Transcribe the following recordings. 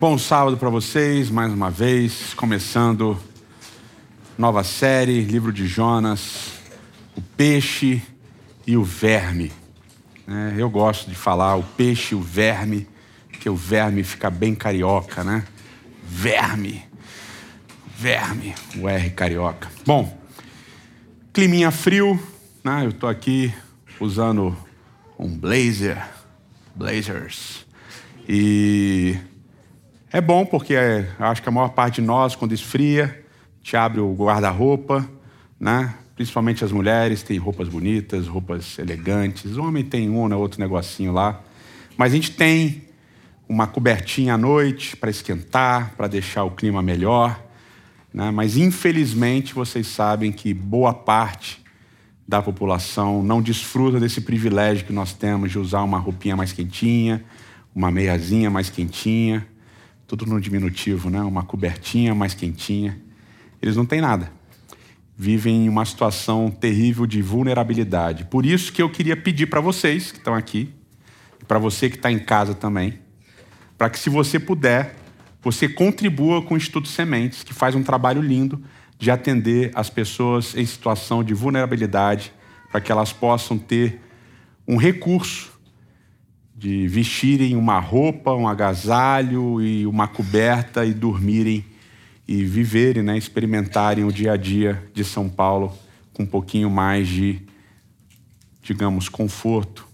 Bom sábado para vocês, mais uma vez, começando nova série, livro de Jonas, o peixe e o verme. É, eu gosto de falar o peixe e o verme, que o verme fica bem carioca, né? Verme, verme, o R carioca. Bom, climinha frio, né? Eu estou aqui usando um blazer, blazers, e é bom porque é, acho que a maior parte de nós, quando esfria, te abre o guarda-roupa, né? Principalmente as mulheres têm roupas bonitas, roupas elegantes. O homem tem um ou né, outro negocinho lá. Mas a gente tem uma cobertinha à noite para esquentar, para deixar o clima melhor. Né? Mas infelizmente vocês sabem que boa parte da população não desfruta desse privilégio que nós temos de usar uma roupinha mais quentinha, uma meiazinha mais quentinha tudo no diminutivo, né? uma cobertinha mais quentinha. Eles não têm nada. Vivem em uma situação terrível de vulnerabilidade. Por isso que eu queria pedir para vocês que estão aqui, para você que está em casa também, para que, se você puder, você contribua com o Instituto Sementes, que faz um trabalho lindo de atender as pessoas em situação de vulnerabilidade, para que elas possam ter um recurso de vestirem uma roupa, um agasalho e uma coberta e dormirem e viverem, né, experimentarem o dia a dia de São Paulo com um pouquinho mais de, digamos, conforto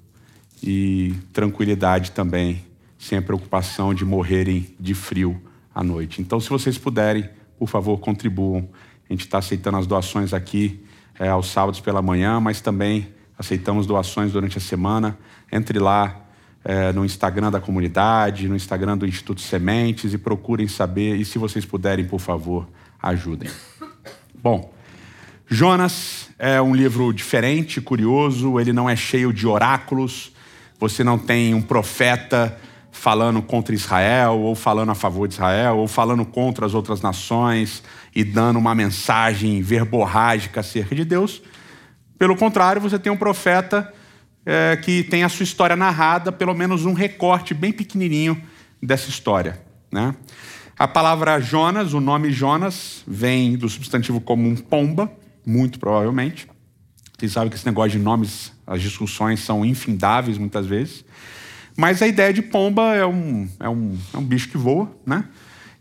e tranquilidade também, sem a preocupação de morrerem de frio à noite. Então, se vocês puderem, por favor, contribuam. A gente está aceitando as doações aqui é, aos sábados pela manhã, mas também aceitamos doações durante a semana. Entre lá, é, no Instagram da comunidade, no Instagram do Instituto Sementes e procurem saber. E se vocês puderem, por favor, ajudem. Bom, Jonas é um livro diferente, curioso, ele não é cheio de oráculos, você não tem um profeta falando contra Israel, ou falando a favor de Israel, ou falando contra as outras nações e dando uma mensagem verborrágica acerca de Deus. Pelo contrário, você tem um profeta é, que tem a sua história narrada, pelo menos um recorte bem pequenininho dessa história. Né? A palavra Jonas, o nome Jonas, vem do substantivo comum pomba, muito provavelmente. Vocês sabem que esse negócio de nomes, as discussões são infindáveis muitas vezes. Mas a ideia de pomba é um, é um, é um bicho que voa, né?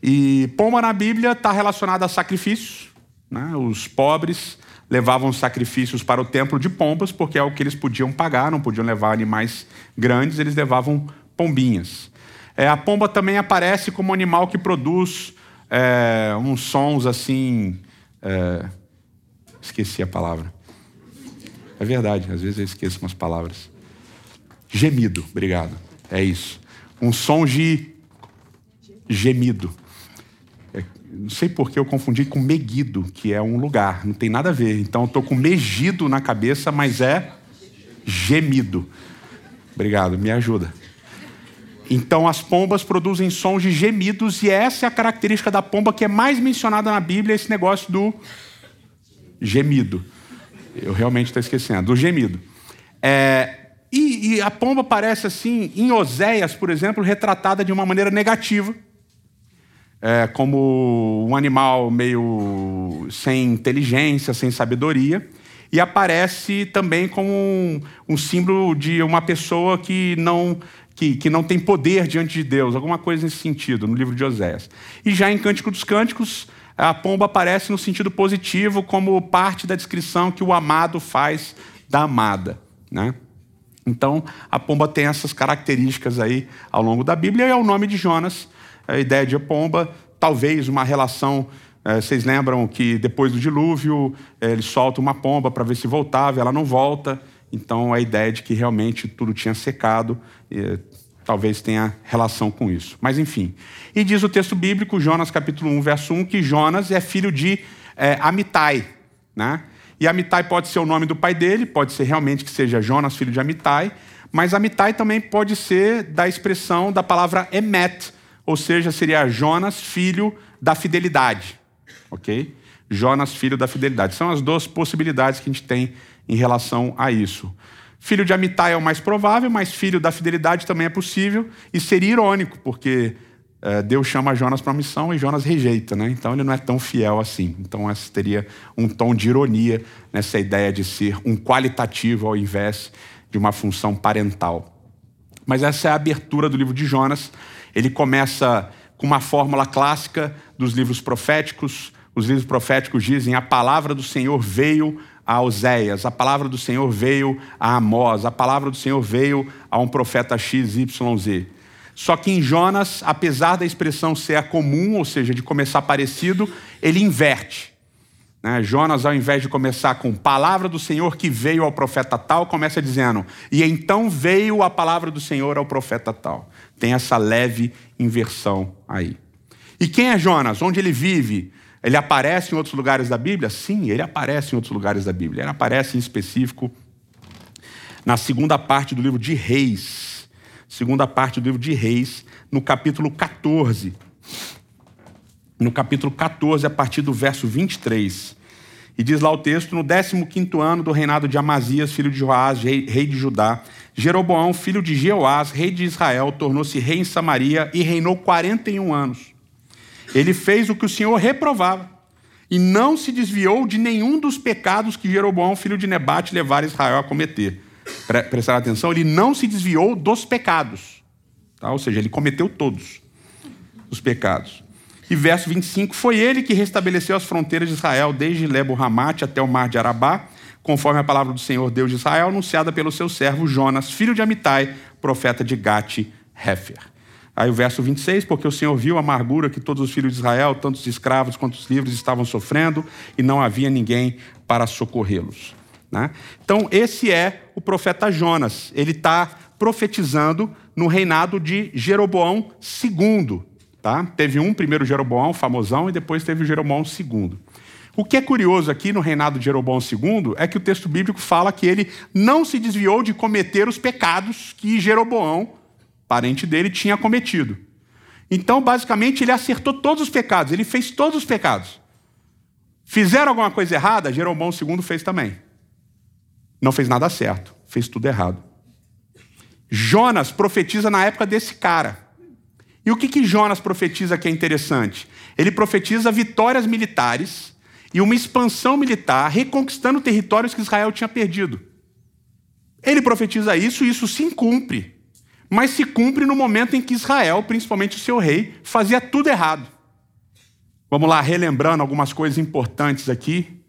E pomba na Bíblia está relacionada a sacrifícios. Né? Os pobres levavam sacrifícios para o templo de pombas, porque é o que eles podiam pagar, não podiam levar animais grandes, eles levavam pombinhas. É, a pomba também aparece como animal que produz é, uns sons assim. É, esqueci a palavra. É verdade, às vezes eu esqueço umas palavras. Gemido, obrigado. É isso. Um som de gemido. Não sei por que eu confundi com Meguido, que é um lugar, não tem nada a ver. Então eu estou com Megido na cabeça, mas é gemido. Obrigado, me ajuda. Então as pombas produzem sons de gemidos e essa é a característica da pomba que é mais mencionada na Bíblia, esse negócio do gemido. Eu realmente estou esquecendo, do gemido. É, e, e a pomba parece assim, em Oséias, por exemplo, retratada de uma maneira negativa é, como um animal meio sem inteligência, sem sabedoria, e aparece também como um, um símbolo de uma pessoa que não que, que, não tem poder diante de Deus, alguma coisa nesse sentido, no livro de Oséias. E já em Cântico dos Cânticos, a pomba aparece no sentido positivo, como parte da descrição que o amado faz da amada. Né? Então, a pomba tem essas características aí ao longo da Bíblia, e é o nome de Jonas a ideia de pomba, talvez uma relação. É, vocês lembram que depois do dilúvio é, ele solta uma pomba para ver se voltava, ela não volta. Então a ideia de que realmente tudo tinha secado, é, talvez tenha relação com isso. Mas enfim. E diz o texto bíblico, Jonas capítulo 1, verso 1, que Jonas é filho de é, Amitai. Né? E Amitai pode ser o nome do pai dele, pode ser realmente que seja Jonas, filho de Amitai, mas Amitai também pode ser da expressão da palavra Emet, ou seja, seria Jonas, filho da fidelidade. Ok? Jonas, filho da fidelidade. São as duas possibilidades que a gente tem em relação a isso. Filho de Amitai é o mais provável, mas filho da fidelidade também é possível. E seria irônico, porque eh, Deus chama Jonas para a missão e Jonas rejeita, né? Então ele não é tão fiel assim. Então essa teria um tom de ironia nessa ideia de ser um qualitativo ao invés de uma função parental. Mas essa é a abertura do livro de Jonas. Ele começa com uma fórmula clássica dos livros proféticos. Os livros proféticos dizem: a palavra do Senhor veio a Oséias, a palavra do Senhor veio a Amós, a palavra do Senhor veio a um profeta XYZ. Só que em Jonas, apesar da expressão ser comum, ou seja, de começar parecido, ele inverte. Né? Jonas, ao invés de começar com palavra do Senhor que veio ao profeta tal, começa dizendo, e então veio a palavra do Senhor ao profeta tal. Tem essa leve inversão aí. E quem é Jonas? Onde ele vive? Ele aparece em outros lugares da Bíblia? Sim, ele aparece em outros lugares da Bíblia. Ele aparece em específico na segunda parte do livro de Reis segunda parte do livro de Reis, no capítulo 14. No capítulo 14, a partir do verso 23. E diz lá o texto: No 15 ano do reinado de Amazias, filho de Joás, rei, de Judá, Jeroboão, filho de Jeoás, rei de Israel, tornou-se rei em Samaria e reinou 41 anos. Ele fez o que o Senhor reprovava e não se desviou de nenhum dos pecados que Jeroboão, filho de Nebate, levara Israel a cometer prestar atenção, ele não se desviou dos pecados. Tá? Ou seja, ele cometeu todos os pecados. E verso 25: Foi ele que restabeleceu as fronteiras de Israel, desde Lebo Ramate até o mar de Arabá, conforme a palavra do Senhor Deus de Israel, anunciada pelo seu servo Jonas, filho de Amitai, profeta de Gate-Hefer. Aí o verso 26, porque o Senhor viu a amargura que todos os filhos de Israel, tanto os escravos quanto os livres, estavam sofrendo, e não havia ninguém para socorrê-los. Né? Então, esse é o profeta Jonas. Ele está profetizando no reinado de Jeroboão II. Tá? Teve um primeiro Jeroboão, famosão, e depois teve o Jeroboão II. O que é curioso aqui no reinado de Jeroboão II é que o texto bíblico fala que ele não se desviou de cometer os pecados que Jeroboão, parente dele, tinha cometido. Então, basicamente, ele acertou todos os pecados, ele fez todos os pecados. Fizeram alguma coisa errada? Jeroboão II fez também. Não fez nada certo, fez tudo errado. Jonas profetiza na época desse cara. E o que, que Jonas profetiza que é interessante? Ele profetiza vitórias militares e uma expansão militar, reconquistando territórios que Israel tinha perdido. Ele profetiza isso e isso se cumpre. Mas se cumpre no momento em que Israel, principalmente o seu rei, fazia tudo errado. Vamos lá, relembrando algumas coisas importantes aqui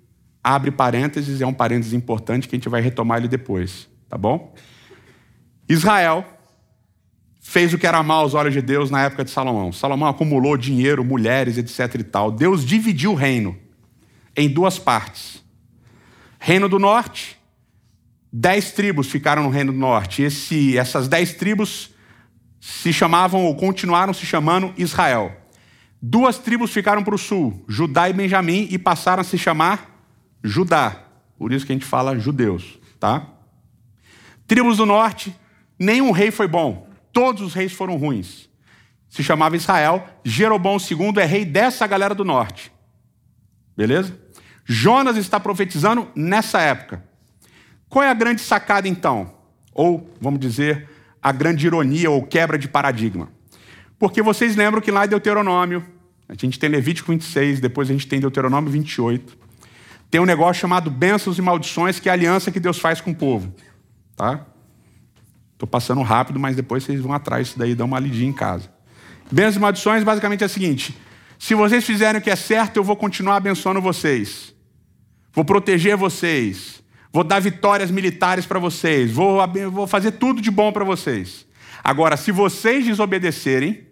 abre parênteses, é um parênteses importante que a gente vai retomar ele depois, tá bom? Israel fez o que era mal aos olhos de Deus na época de Salomão. Salomão acumulou dinheiro, mulheres, etc e tal. Deus dividiu o reino em duas partes. Reino do Norte, dez tribos ficaram no Reino do Norte. Esse, essas dez tribos se chamavam ou continuaram se chamando Israel. Duas tribos ficaram para o sul, Judá e Benjamim, e passaram a se chamar Judá. Por isso que a gente fala judeus, tá? Tribos do norte, nenhum rei foi bom. Todos os reis foram ruins. Se chamava Israel. Jeroboão II é rei dessa galera do norte. Beleza? Jonas está profetizando nessa época. Qual é a grande sacada então? Ou, vamos dizer, a grande ironia ou quebra de paradigma? Porque vocês lembram que lá em Deuteronômio, a gente tem Levítico 26, depois a gente tem Deuteronômio 28 tem um negócio chamado bênçãos e maldições, que é a aliança que Deus faz com o povo. Tá? Estou passando rápido, mas depois vocês vão atrás disso daí e dão uma lidinha em casa. Bênçãos e maldições basicamente é o seguinte: se vocês fizerem o que é certo, eu vou continuar abençoando vocês. Vou proteger vocês. Vou dar vitórias militares para vocês. Vou, vou fazer tudo de bom para vocês. Agora, se vocês desobedecerem,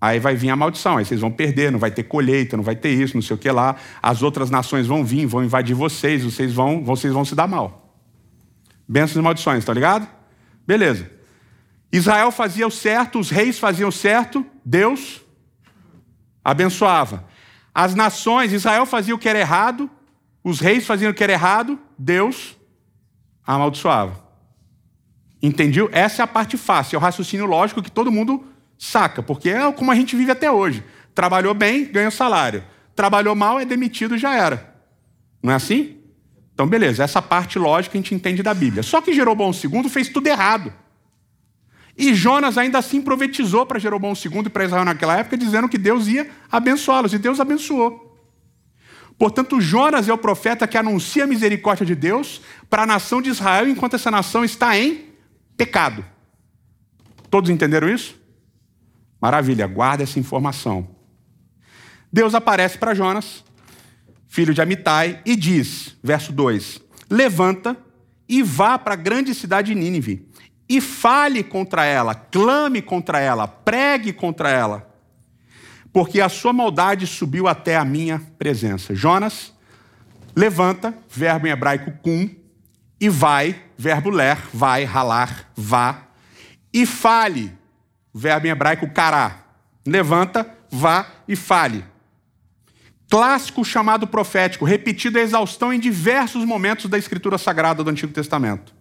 Aí vai vir a maldição, aí vocês vão perder, não vai ter colheita, não vai ter isso, não sei o que lá. As outras nações vão vir, vão invadir vocês, vocês vão, vocês vão se dar mal. Bênçãos e maldições, tá ligado? Beleza. Israel fazia o certo, os reis faziam o certo, Deus abençoava. As nações, Israel fazia o que era errado, os reis faziam o que era errado, Deus amaldiçoava. Entendeu? Essa é a parte fácil, é o raciocínio lógico que todo mundo Saca? Porque é como a gente vive até hoje. Trabalhou bem, ganha salário. Trabalhou mal, é demitido, já era. Não é assim? Então, beleza, essa parte lógica a gente entende da Bíblia. Só que Jeroboão II fez tudo errado. E Jonas ainda assim profetizou para Jeroboão II e para Israel naquela época, dizendo que Deus ia abençoá-los, e Deus abençoou. Portanto, Jonas é o profeta que anuncia a misericórdia de Deus para a nação de Israel, enquanto essa nação está em pecado. Todos entenderam isso? Maravilha, guarda essa informação. Deus aparece para Jonas, filho de Amitai, e diz, verso 2: Levanta e vá para a grande cidade de Nínive, e fale contra ela, clame contra ela, pregue contra ela porque a sua maldade subiu até a minha presença. Jonas, levanta, verbo em hebraico cum, e vai, verbo ler, vai, ralar, vá, e fale, verbo em hebraico cará. Levanta, vá e fale. Clássico chamado profético, repetido a exaustão em diversos momentos da escritura sagrada do Antigo Testamento.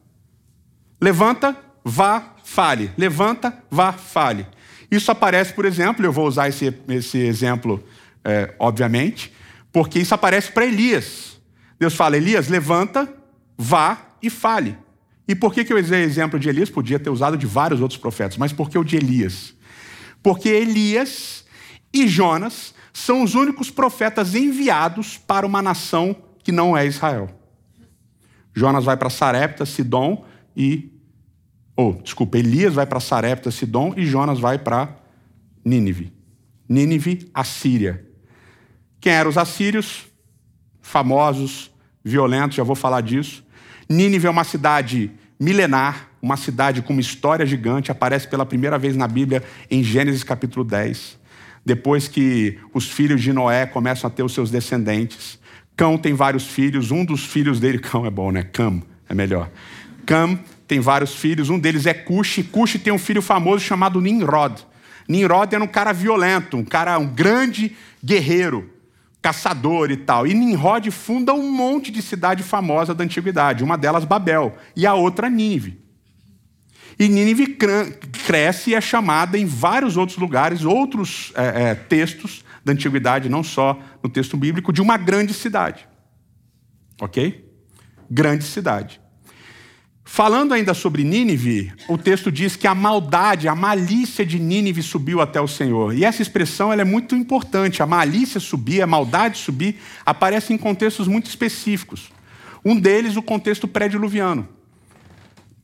Levanta, vá, fale. Levanta, vá, fale. Isso aparece, por exemplo, eu vou usar esse, esse exemplo, é, obviamente, porque isso aparece para Elias. Deus fala: Elias, levanta, vá e fale. E por que, que eu usei o exemplo de Elias? Podia ter usado de vários outros profetas, mas por que o de Elias? Porque Elias e Jonas são os únicos profetas enviados para uma nação que não é Israel. Jonas vai para Sarepta, Sidom e ou, oh, desculpa, Elias vai para Sarepta, Sidom, e Jonas vai para Nínive. Nínive, Assíria. Quem eram os assírios? Famosos, violentos, já vou falar disso. Nínive é uma cidade milenar, uma cidade com uma história gigante, aparece pela primeira vez na Bíblia em Gênesis capítulo 10. Depois que os filhos de Noé começam a ter os seus descendentes. Cão tem vários filhos, um dos filhos dele, Cão é bom, né? Cam é melhor. Cam tem vários filhos, um deles é Cush. Cush tem um filho famoso chamado Nimrod. Nimrod era um cara violento, um cara, um grande guerreiro, caçador e tal. E Nimrod funda um monte de cidade famosa da antiguidade, uma delas Babel e a outra Nínive. E Nínive cresce e é chamada em vários outros lugares, outros é, é, textos da antiguidade, não só no texto bíblico, de uma grande cidade. Ok? Grande cidade. Falando ainda sobre Nínive, o texto diz que a maldade, a malícia de Nínive subiu até o Senhor. E essa expressão é muito importante. A malícia subir, a maldade subir, aparece em contextos muito específicos. Um deles, o contexto pré-diluviano.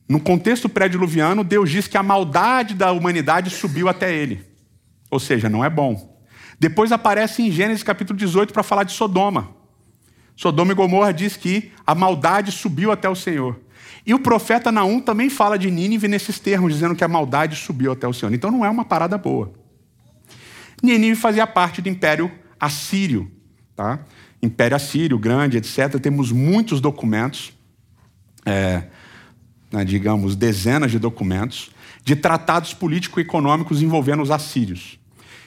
No contexto pré-diluviano, Deus diz que a maldade da humanidade subiu até ele. Ou seja, não é bom. Depois aparece em Gênesis capítulo 18 para falar de Sodoma. Sodoma e Gomorra diz que a maldade subiu até o Senhor. E o profeta Naum também fala de Nínive nesses termos, dizendo que a maldade subiu até o Senhor. Então não é uma parada boa. Nínive fazia parte do Império Assírio, tá? Império Assírio, grande, etc. Temos muitos documentos, é, né, digamos, dezenas de documentos, de tratados político-econômicos envolvendo os assírios.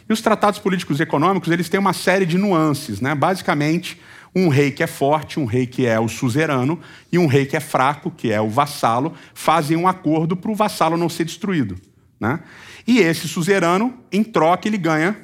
E os tratados políticos e econômicos, eles têm uma série de nuances, né? Basicamente, um rei que é forte, um rei que é o suzerano, e um rei que é fraco, que é o vassalo, fazem um acordo para o vassalo não ser destruído. Né? E esse suzerano, em troca, ele ganha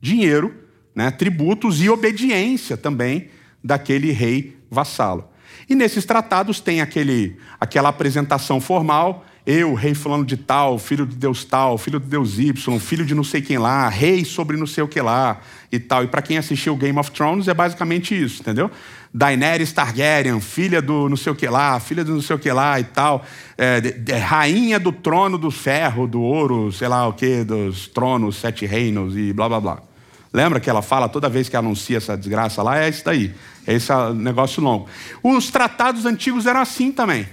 dinheiro, né, tributos e obediência também daquele rei vassalo. E nesses tratados tem aquele, aquela apresentação formal eu, rei fulano de tal, filho de Deus tal, filho de Deus Y, filho de não sei quem lá, rei sobre não sei o que lá e tal. E para quem assistiu Game of Thrones é basicamente isso, entendeu? Daenerys Targaryen, filha do não sei o que lá, filha do não sei o que lá e tal, é, de, de, rainha do trono do ferro, do ouro, sei lá o que, dos tronos, sete reinos e blá blá blá. Lembra que ela fala toda vez que anuncia essa desgraça lá? É isso daí. É esse negócio longo. Os tratados antigos eram assim também.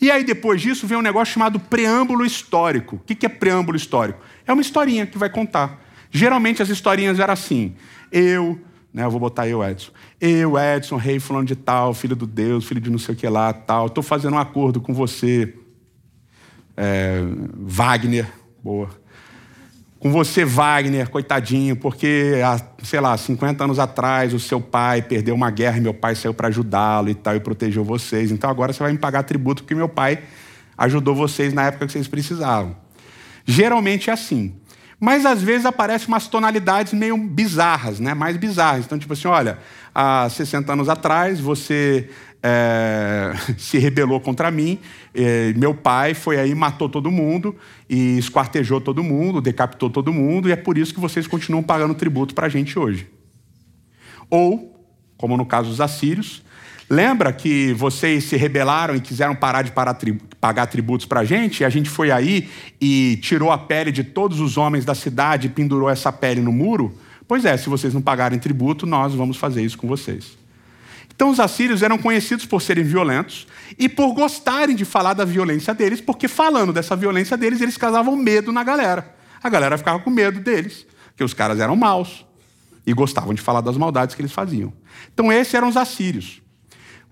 E aí, depois disso, vem um negócio chamado preâmbulo histórico. O que é preâmbulo histórico? É uma historinha que vai contar. Geralmente as historinhas eram assim. Eu, né, eu vou botar eu, Edson. Eu, Edson, rei fulano de tal, filho do Deus, filho de não sei o que lá, tal. Estou fazendo um acordo com você, é, Wagner, boa com você, Wagner, coitadinho, porque há, sei lá, 50 anos atrás o seu pai perdeu uma guerra e meu pai saiu para ajudá-lo e tal e protegeu vocês. Então agora você vai me pagar tributo porque meu pai ajudou vocês na época que vocês precisavam. Geralmente é assim. Mas às vezes aparecem umas tonalidades meio bizarras, né? mais bizarras. Então, tipo assim, olha, há 60 anos atrás você é, se rebelou contra mim. É, meu pai foi aí, matou todo mundo e esquartejou todo mundo, decapitou todo mundo, e é por isso que vocês continuam pagando tributo para a gente hoje. Ou, como no caso dos assírios, lembra que vocês se rebelaram e quiseram parar de pagar tributos para a gente, e a gente foi aí e tirou a pele de todos os homens da cidade e pendurou essa pele no muro? Pois é, se vocês não pagarem tributo, nós vamos fazer isso com vocês. Então, os assírios eram conhecidos por serem violentos e por gostarem de falar da violência deles, porque falando dessa violência deles, eles causavam medo na galera. A galera ficava com medo deles, porque os caras eram maus e gostavam de falar das maldades que eles faziam. Então, esses eram os assírios.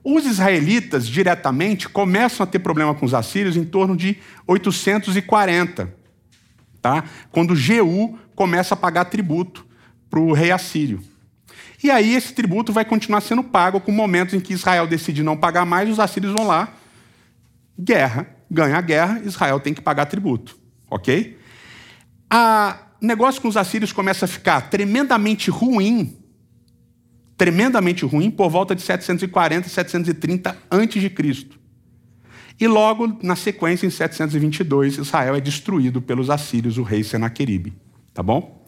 Os israelitas, diretamente, começam a ter problema com os assírios em torno de 840, tá? quando Jeú começa a pagar tributo para o rei assírio. E aí esse tributo vai continuar sendo pago com momentos em que Israel decide não pagar mais, os assírios vão lá, guerra, ganha a guerra, Israel tem que pagar tributo, ok? O negócio com os assírios começa a ficar tremendamente ruim tremendamente ruim por volta de 740, 730 a.C. E logo na sequência, em 722, Israel é destruído pelos assírios, o rei Senaqueribe. Tá bom?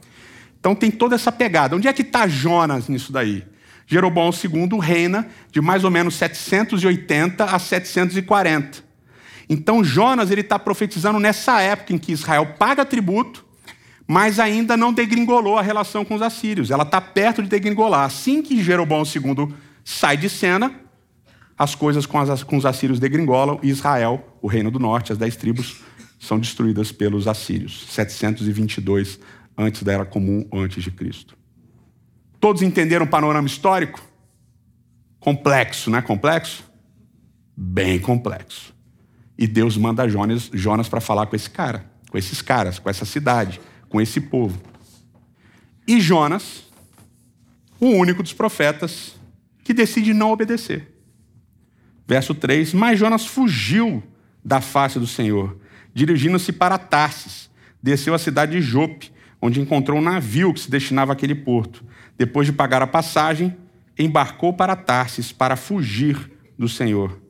Então tem toda essa pegada. Onde é que está Jonas nisso daí? Jeroboão II reina de mais ou menos 780 a 740. Então Jonas ele está profetizando nessa época em que Israel paga tributo mas ainda não degringolou a relação com os assírios. Ela está perto de degringolar. Assim que Jeroboão II sai de cena, as coisas com, as, com os assírios degringolam e Israel, o reino do norte, as dez tribos, são destruídas pelos assírios. 722 antes da Era Comum ou antes de Cristo. Todos entenderam o panorama histórico? Complexo, não é complexo? Bem complexo. E Deus manda Jonas, Jonas para falar com esse cara, com esses caras, com essa cidade com esse povo. E Jonas, o único dos profetas que decide não obedecer. Verso 3: Mas Jonas fugiu da face do Senhor, dirigindo-se para Tarsis, desceu à cidade de Jope, onde encontrou um navio que se destinava àquele porto. Depois de pagar a passagem, embarcou para Tarsis para fugir do Senhor.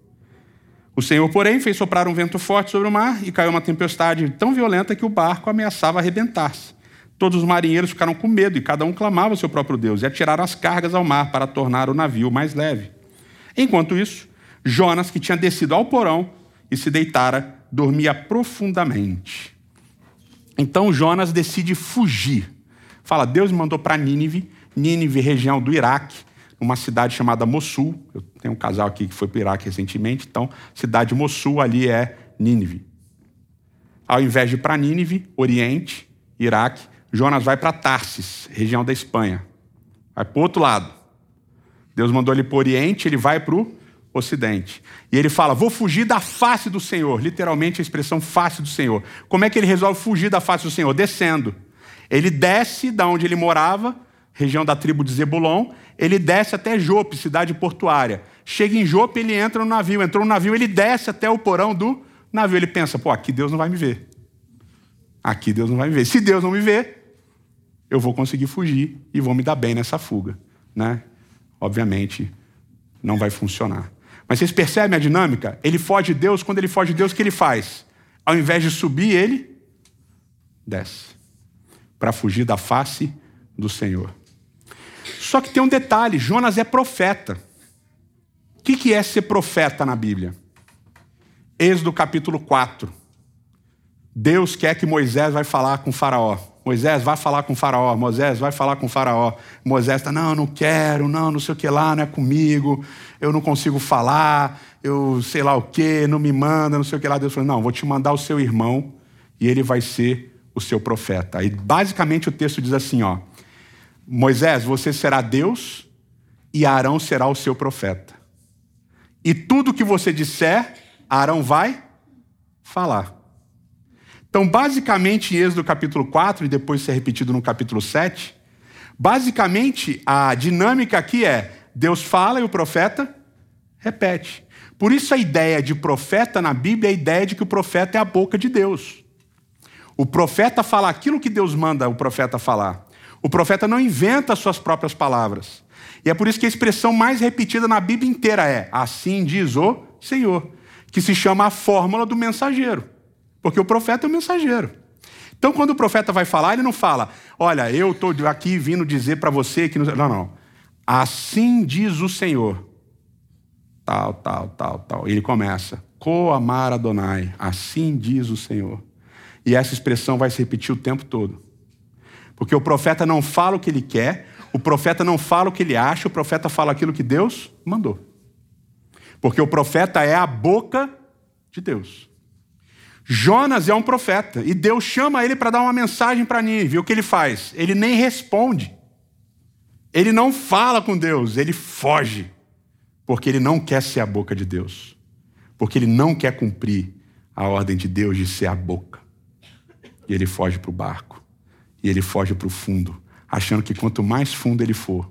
O Senhor, porém, fez soprar um vento forte sobre o mar e caiu uma tempestade tão violenta que o barco ameaçava arrebentar-se. Todos os marinheiros ficaram com medo e cada um clamava ao seu próprio Deus e atiraram as cargas ao mar para tornar o navio mais leve. Enquanto isso, Jonas, que tinha descido ao porão e se deitara, dormia profundamente. Então Jonas decide fugir. Fala, Deus me mandou para Nínive, Nínive, região do Iraque, numa cidade chamada Mossul. Eu tenho um casal aqui que foi para o Iraque recentemente, então, cidade Mossul ali é Nínive. Ao invés de ir para Nínive, Oriente, Iraque, Jonas vai para Tarsis, região da Espanha. Vai para o outro lado. Deus mandou ele para o Oriente, ele vai para o Ocidente. E ele fala: Vou fugir da face do Senhor. Literalmente a expressão face do Senhor. Como é que ele resolve fugir da face do Senhor? Descendo. Ele desce da onde ele morava, região da tribo de Zebulon, ele desce até Jope, cidade portuária. Chega em Jope, ele entra no navio. Entrou no navio, ele desce até o porão do navio. Ele pensa: pô, aqui Deus não vai me ver. Aqui Deus não vai me ver. Se Deus não me ver, eu vou conseguir fugir e vou me dar bem nessa fuga. Né? Obviamente, não vai funcionar. Mas vocês percebem a dinâmica? Ele foge de Deus, quando ele foge de Deus, o que ele faz? Ao invés de subir, ele desce para fugir da face do Senhor. Só que tem um detalhe: Jonas é profeta. O que é ser profeta na Bíblia? Êxodo capítulo 4. Deus quer que Moisés vai falar com Faraó. Moisés vai falar com Faraó. Moisés vai falar com Faraó. Moisés está, não, não quero, não, não sei o que lá, não é comigo, eu não consigo falar, eu sei lá o que, não me manda, não sei o que lá. Deus falou, não, vou te mandar o seu irmão e ele vai ser o seu profeta. Aí basicamente o texto diz assim, ó. Moisés, você será Deus e Arão será o seu profeta. E tudo que você disser, Arão vai falar. Então, basicamente, em Êxodo capítulo 4, e depois ser repetido no capítulo 7, basicamente a dinâmica aqui é: Deus fala e o profeta repete. Por isso a ideia de profeta na Bíblia é a ideia de que o profeta é a boca de Deus. O profeta fala aquilo que Deus manda o profeta falar. O profeta não inventa as suas próprias palavras. E é por isso que a expressão mais repetida na Bíblia inteira é: Assim diz o Senhor, que se chama a fórmula do mensageiro. Porque o profeta é o mensageiro. Então, quando o profeta vai falar, ele não fala: Olha, eu estou aqui vindo dizer para você que. Não, não. Assim diz o Senhor. Tal, tal, tal, tal. Ele começa: Coamar Adonai. Assim diz o Senhor. E essa expressão vai se repetir o tempo todo. Porque o profeta não fala o que ele quer, o profeta não fala o que ele acha, o profeta fala aquilo que Deus mandou. Porque o profeta é a boca de Deus. Jonas é um profeta e Deus chama ele para dar uma mensagem para Nínive. O que ele faz? Ele nem responde. Ele não fala com Deus, ele foge. Porque ele não quer ser a boca de Deus. Porque ele não quer cumprir a ordem de Deus de ser a boca. E ele foge para o barco. E ele foge para o fundo achando que quanto mais fundo ele for,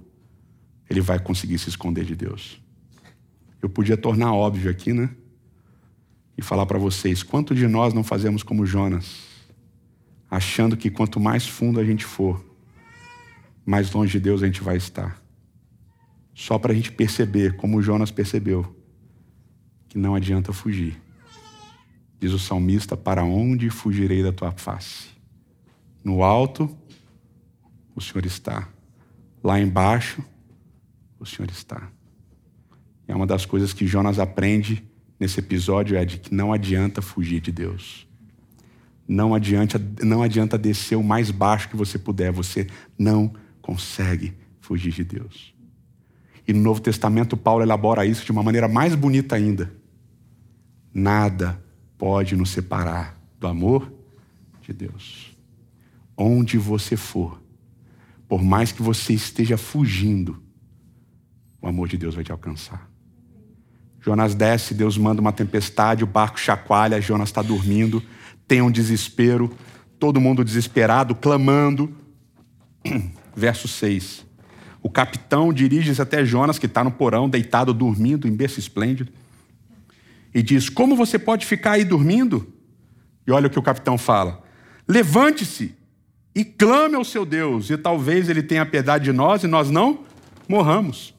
ele vai conseguir se esconder de Deus. Eu podia tornar óbvio aqui, né? E falar para vocês: quanto de nós não fazemos como Jonas, achando que quanto mais fundo a gente for, mais longe de Deus a gente vai estar. Só para a gente perceber, como Jonas percebeu, que não adianta fugir. Diz o salmista: Para onde fugirei da tua face? No alto o Senhor está. Lá embaixo, o Senhor está. É uma das coisas que Jonas aprende nesse episódio é de que não adianta fugir de Deus. Não adianta, não adianta descer o mais baixo que você puder, você não consegue fugir de Deus. E no Novo Testamento, Paulo elabora isso de uma maneira mais bonita ainda. Nada pode nos separar do amor de Deus. Onde você for, por mais que você esteja fugindo, o amor de Deus vai te alcançar. Jonas desce, Deus manda uma tempestade, o barco chacoalha, Jonas está dormindo, tem um desespero, todo mundo desesperado, clamando. Verso 6. O capitão dirige-se até Jonas, que está no porão, deitado, dormindo, em berço esplêndido, e diz: Como você pode ficar aí dormindo? E olha o que o capitão fala: Levante-se e clame ao seu Deus, e talvez ele tenha piedade de nós e nós não morramos.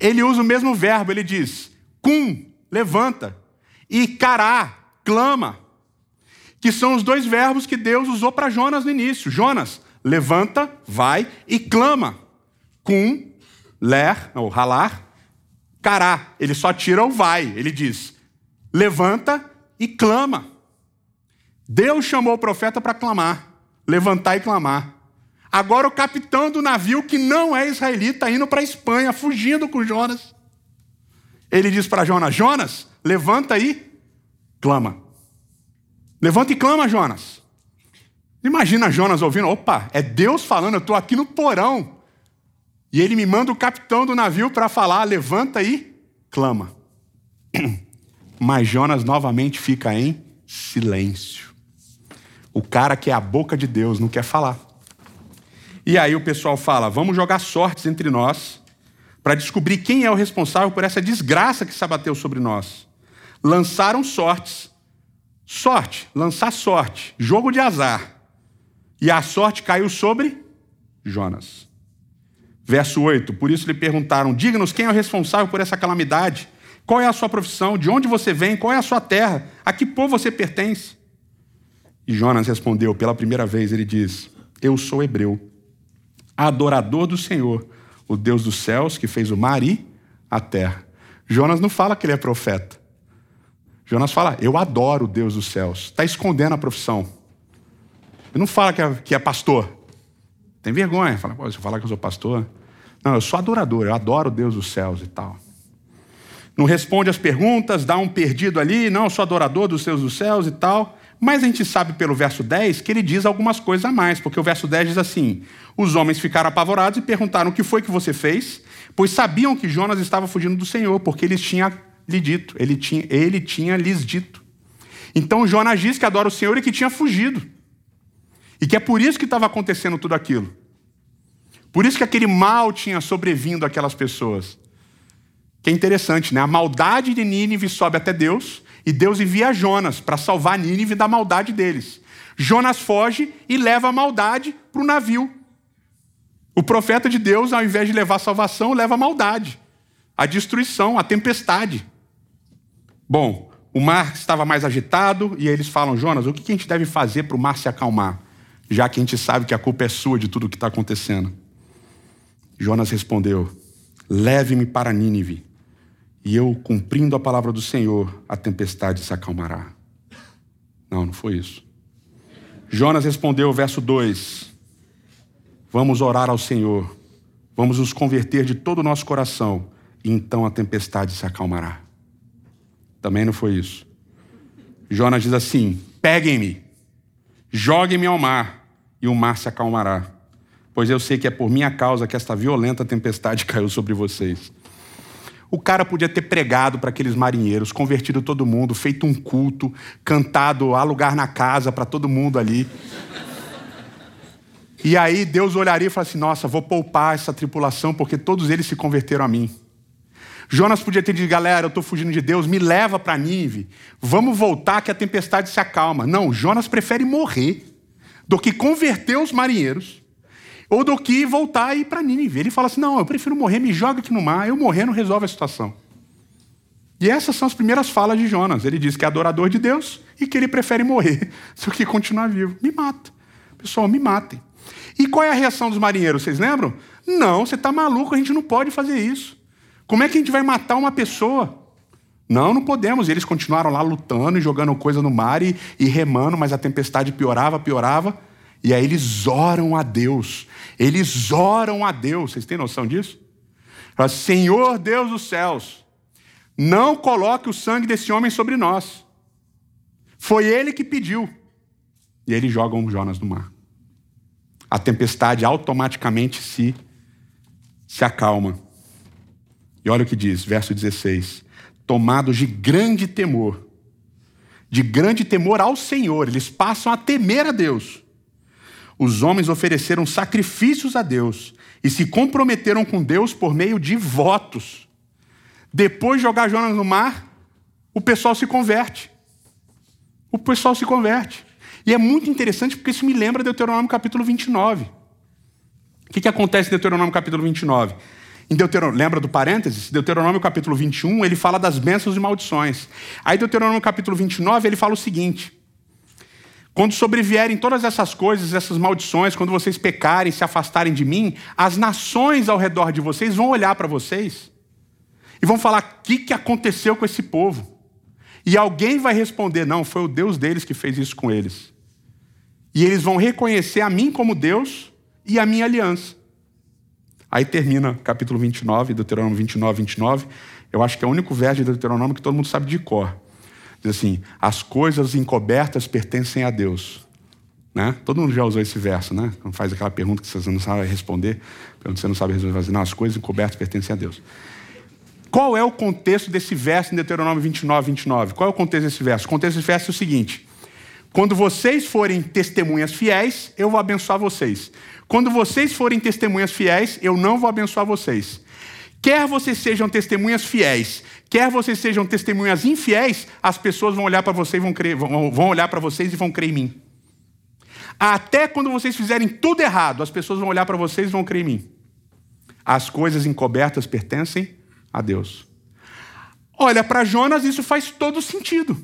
Ele usa o mesmo verbo, ele diz: cum, levanta, e cará, clama, que são os dois verbos que Deus usou para Jonas no início. Jonas, levanta, vai e clama. Cum, ler, ou ralar, cará. Ele só tira o vai. Ele diz: levanta e clama. Deus chamou o profeta para clamar levantar e clamar. Agora o capitão do navio, que não é israelita, indo para a Espanha, fugindo com Jonas. Ele diz para Jonas: Jonas, levanta e clama. Levanta e clama, Jonas. Imagina Jonas ouvindo: opa, é Deus falando, eu estou aqui no porão. E ele me manda o capitão do navio para falar: levanta e clama. Mas Jonas novamente fica em silêncio. O cara que é a boca de Deus não quer falar. E aí o pessoal fala: vamos jogar sortes entre nós para descobrir quem é o responsável por essa desgraça que se abateu sobre nós. Lançaram sortes. Sorte, lançar sorte, jogo de azar. E a sorte caiu sobre Jonas. Verso 8: Por isso lhe perguntaram: Diga-nos quem é o responsável por essa calamidade? Qual é a sua profissão? De onde você vem? Qual é a sua terra? A que povo você pertence? E Jonas respondeu pela primeira vez: ele diz: Eu sou hebreu, adorador do Senhor, o Deus dos céus que fez o mar e a terra. Jonas não fala que ele é profeta. Jonas fala: Eu adoro o Deus dos céus. Está escondendo a profissão. Ele não fala que é, que é pastor. Tem vergonha. Fala, Pô, se eu falar que eu sou pastor. Não, eu sou adorador, eu adoro o Deus dos céus e tal. Não responde as perguntas, dá um perdido ali, não, eu sou adorador dos Deus dos céus e tal. Mas a gente sabe pelo verso 10 que ele diz algumas coisas a mais, porque o verso 10 diz assim: Os homens ficaram apavorados e perguntaram: O que foi que você fez? Pois sabiam que Jonas estava fugindo do Senhor, porque ele tinha lhe dito, ele tinha, ele tinha lhes dito. Então Jonas diz que adora o Senhor e que tinha fugido. E que é por isso que estava acontecendo tudo aquilo. Por isso que aquele mal tinha sobrevindo àquelas pessoas. Que é interessante, né? A maldade de Nínive sobe até Deus, e Deus envia Jonas para salvar Nínive da maldade deles. Jonas foge e leva a maldade para o navio. O profeta de Deus, ao invés de levar salvação, leva a maldade, a destruição, a tempestade. Bom, o mar estava mais agitado e eles falam: Jonas, o que a gente deve fazer para o mar se acalmar? Já que a gente sabe que a culpa é sua de tudo o que está acontecendo. Jonas respondeu: Leve-me para Nínive, e eu, cumprindo a palavra do Senhor, a tempestade se acalmará. Não, não foi isso. Jonas respondeu, verso 2: Vamos orar ao Senhor, vamos nos converter de todo o nosso coração, e então a tempestade se acalmará. Também não foi isso. Jonas diz assim: Peguem-me, joguem-me ao mar, e o mar se acalmará pois eu sei que é por minha causa que esta violenta tempestade caiu sobre vocês. O cara podia ter pregado para aqueles marinheiros, convertido todo mundo, feito um culto, cantado há lugar na casa para todo mundo ali. E aí Deus olharia e falaria assim: Nossa, vou poupar essa tripulação porque todos eles se converteram a mim. Jonas podia ter dito: Galera, eu estou fugindo de Deus, me leva para Nive, vamos voltar que a tempestade se acalma. Não, Jonas prefere morrer do que converter os marinheiros ou do que voltar e ir para Nínive. Ele fala assim: não, eu prefiro morrer, me joga aqui no mar, eu morrendo resolve a situação. E essas são as primeiras falas de Jonas. Ele diz que é adorador de Deus e que ele prefere morrer do que continuar vivo. Me mata. Pessoal, me matem. E qual é a reação dos marinheiros? Vocês lembram? Não, você está maluco, a gente não pode fazer isso. Como é que a gente vai matar uma pessoa? Não, não podemos. E eles continuaram lá lutando e jogando coisa no mar e, e remando, mas a tempestade piorava, piorava. E aí eles oram a Deus. Eles oram a Deus. Vocês têm noção disso? Fala, Senhor Deus dos céus, não coloque o sangue desse homem sobre nós. Foi ele que pediu. E eles jogam Jonas no mar. A tempestade automaticamente se, se acalma. E olha o que diz, verso 16: Tomados de grande temor, de grande temor ao Senhor, eles passam a temer a Deus os homens ofereceram sacrifícios a Deus e se comprometeram com Deus por meio de votos. Depois de jogar Jonas no mar, o pessoal se converte. O pessoal se converte. E é muito interessante porque isso me lembra Deuteronômio capítulo 29. O que, que acontece em Deuteronômio capítulo 29? Em Deuteronômio, lembra do parênteses? Deuteronômio capítulo 21, ele fala das bênçãos e maldições. Aí Deuteronômio capítulo 29, ele fala o seguinte: quando sobrevierem todas essas coisas, essas maldições, quando vocês pecarem, se afastarem de mim, as nações ao redor de vocês vão olhar para vocês e vão falar: o que, que aconteceu com esse povo? E alguém vai responder: não, foi o Deus deles que fez isso com eles. E eles vão reconhecer a mim como Deus e a minha aliança. Aí termina capítulo 29, Deuteronômio 29, 29. Eu acho que é o único verso de Deuteronômio que todo mundo sabe de cor. Diz assim: as coisas encobertas pertencem a Deus. Né? Todo mundo já usou esse verso, né? Quando faz aquela pergunta que você não sabe responder, você não sabe responder, assim, não, as coisas encobertas pertencem a Deus. Qual é o contexto desse verso em Deuteronômio 29, 29? Qual é o contexto desse verso? O contexto desse verso é o seguinte: quando vocês forem testemunhas fiéis, eu vou abençoar vocês. Quando vocês forem testemunhas fiéis, eu não vou abençoar vocês. Quer vocês sejam testemunhas fiéis, quer vocês sejam testemunhas infiéis, as pessoas vão olhar para vocês, vão, crer, vão, olhar para vocês e vão crer em mim. Até quando vocês fizerem tudo errado, as pessoas vão olhar para vocês e vão crer em mim. As coisas encobertas pertencem a Deus. Olha, para Jonas isso faz todo sentido.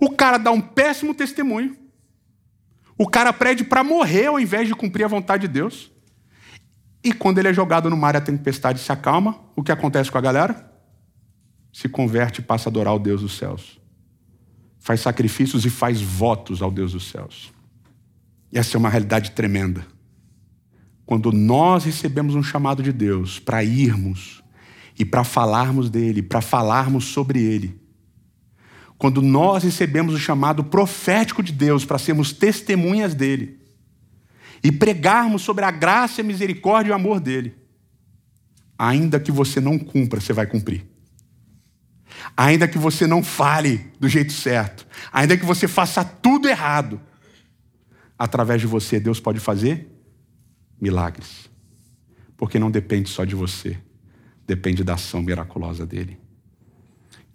O cara dá um péssimo testemunho. O cara pede para morrer ao invés de cumprir a vontade de Deus. E quando ele é jogado no mar e a tempestade se acalma, o que acontece com a galera? Se converte e passa a adorar o Deus dos céus. Faz sacrifícios e faz votos ao Deus dos céus. E essa é uma realidade tremenda. Quando nós recebemos um chamado de Deus para irmos e para falarmos dele, para falarmos sobre ele, quando nós recebemos o chamado profético de Deus para sermos testemunhas dele, e pregarmos sobre a graça, a misericórdia e o amor dele, ainda que você não cumpra, você vai cumprir. Ainda que você não fale do jeito certo, ainda que você faça tudo errado, através de você, Deus pode fazer milagres. Porque não depende só de você, depende da ação miraculosa dele.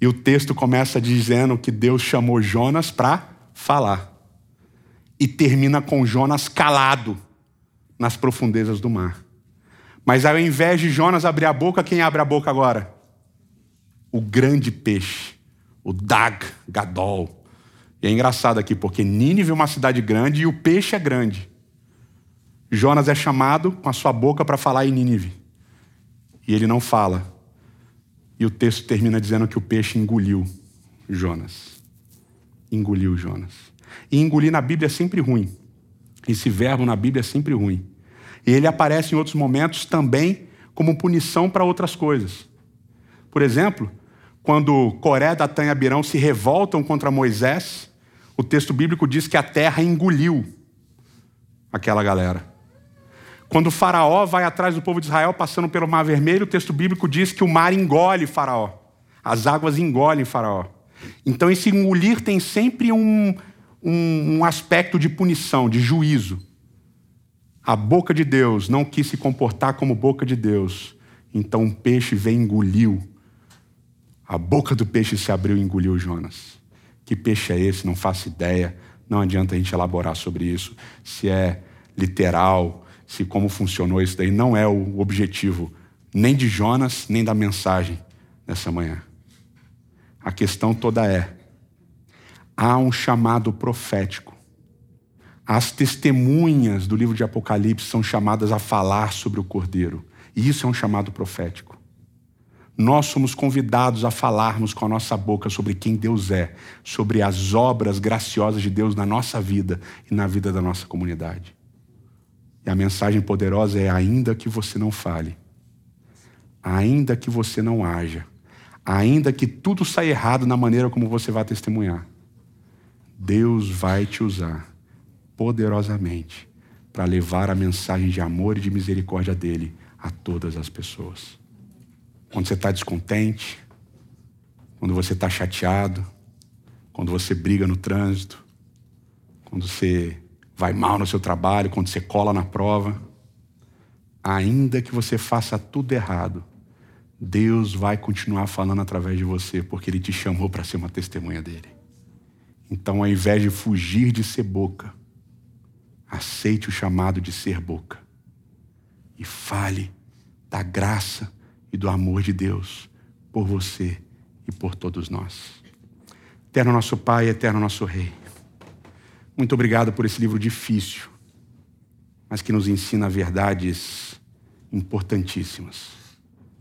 E o texto começa dizendo que Deus chamou Jonas para falar e termina com Jonas calado nas profundezas do mar. Mas ao invés de Jonas abrir a boca, quem abre a boca agora? O grande peixe, o Dag Gadol. E é engraçado aqui, porque Nínive é uma cidade grande e o peixe é grande. Jonas é chamado com a sua boca para falar em Nínive. E ele não fala. E o texto termina dizendo que o peixe engoliu Jonas. Engoliu Jonas. E engolir na Bíblia é sempre ruim. Esse verbo na Bíblia é sempre ruim. E ele aparece em outros momentos também como punição para outras coisas. Por exemplo, quando Coré, Datã e Abirão se revoltam contra Moisés, o texto bíblico diz que a terra engoliu aquela galera. Quando Faraó vai atrás do povo de Israel passando pelo Mar Vermelho, o texto bíblico diz que o mar engole Faraó. As águas engolem Faraó. Então, esse engolir tem sempre um, um, um aspecto de punição, de juízo. A boca de Deus não quis se comportar como boca de Deus. Então um peixe vem e engoliu. A boca do peixe se abriu e engoliu Jonas. Que peixe é esse? Não faço ideia. Não adianta a gente elaborar sobre isso. Se é literal, se como funcionou isso daí, não é o objetivo nem de Jonas, nem da mensagem dessa manhã. A questão toda é: há um chamado profético as testemunhas do livro de Apocalipse são chamadas a falar sobre o Cordeiro. E isso é um chamado profético. Nós somos convidados a falarmos com a nossa boca sobre quem Deus é, sobre as obras graciosas de Deus na nossa vida e na vida da nossa comunidade. E a mensagem poderosa é: ainda que você não fale, ainda que você não haja, ainda que tudo saia errado na maneira como você vai testemunhar, Deus vai te usar poderosamente para levar a mensagem de amor e de misericórdia dele a todas as pessoas. Quando você está descontente, quando você está chateado, quando você briga no trânsito, quando você vai mal no seu trabalho, quando você cola na prova, ainda que você faça tudo errado, Deus vai continuar falando através de você, porque Ele te chamou para ser uma testemunha dele. Então, ao invés de fugir de ser boca, aceite o chamado de ser boca e fale da graça e do amor de Deus por você e por todos nós. Eterno nosso Pai, eterno nosso Rei, muito obrigado por esse livro difícil, mas que nos ensina verdades importantíssimas.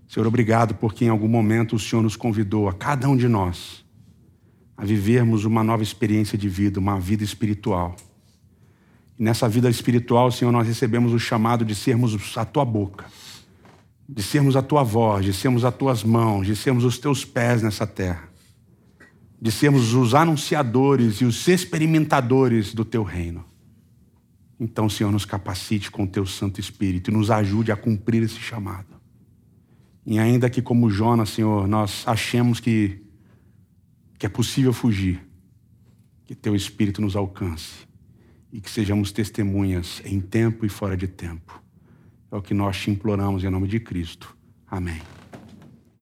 Senhor, obrigado porque em algum momento o Senhor nos convidou, a cada um de nós, a vivermos uma nova experiência de vida, uma vida espiritual e nessa vida espiritual, Senhor, nós recebemos o chamado de sermos a tua boca, de sermos a tua voz, de sermos as tuas mãos, de sermos os teus pés nessa terra, de sermos os anunciadores e os experimentadores do teu reino. Então, Senhor, nos capacite com o teu Santo Espírito e nos ajude a cumprir esse chamado. E ainda que, como Jonas, Senhor, nós achemos que, que é possível fugir, que teu Espírito nos alcance e que sejamos testemunhas em tempo e fora de tempo. É o que nós te imploramos em nome de Cristo. Amém.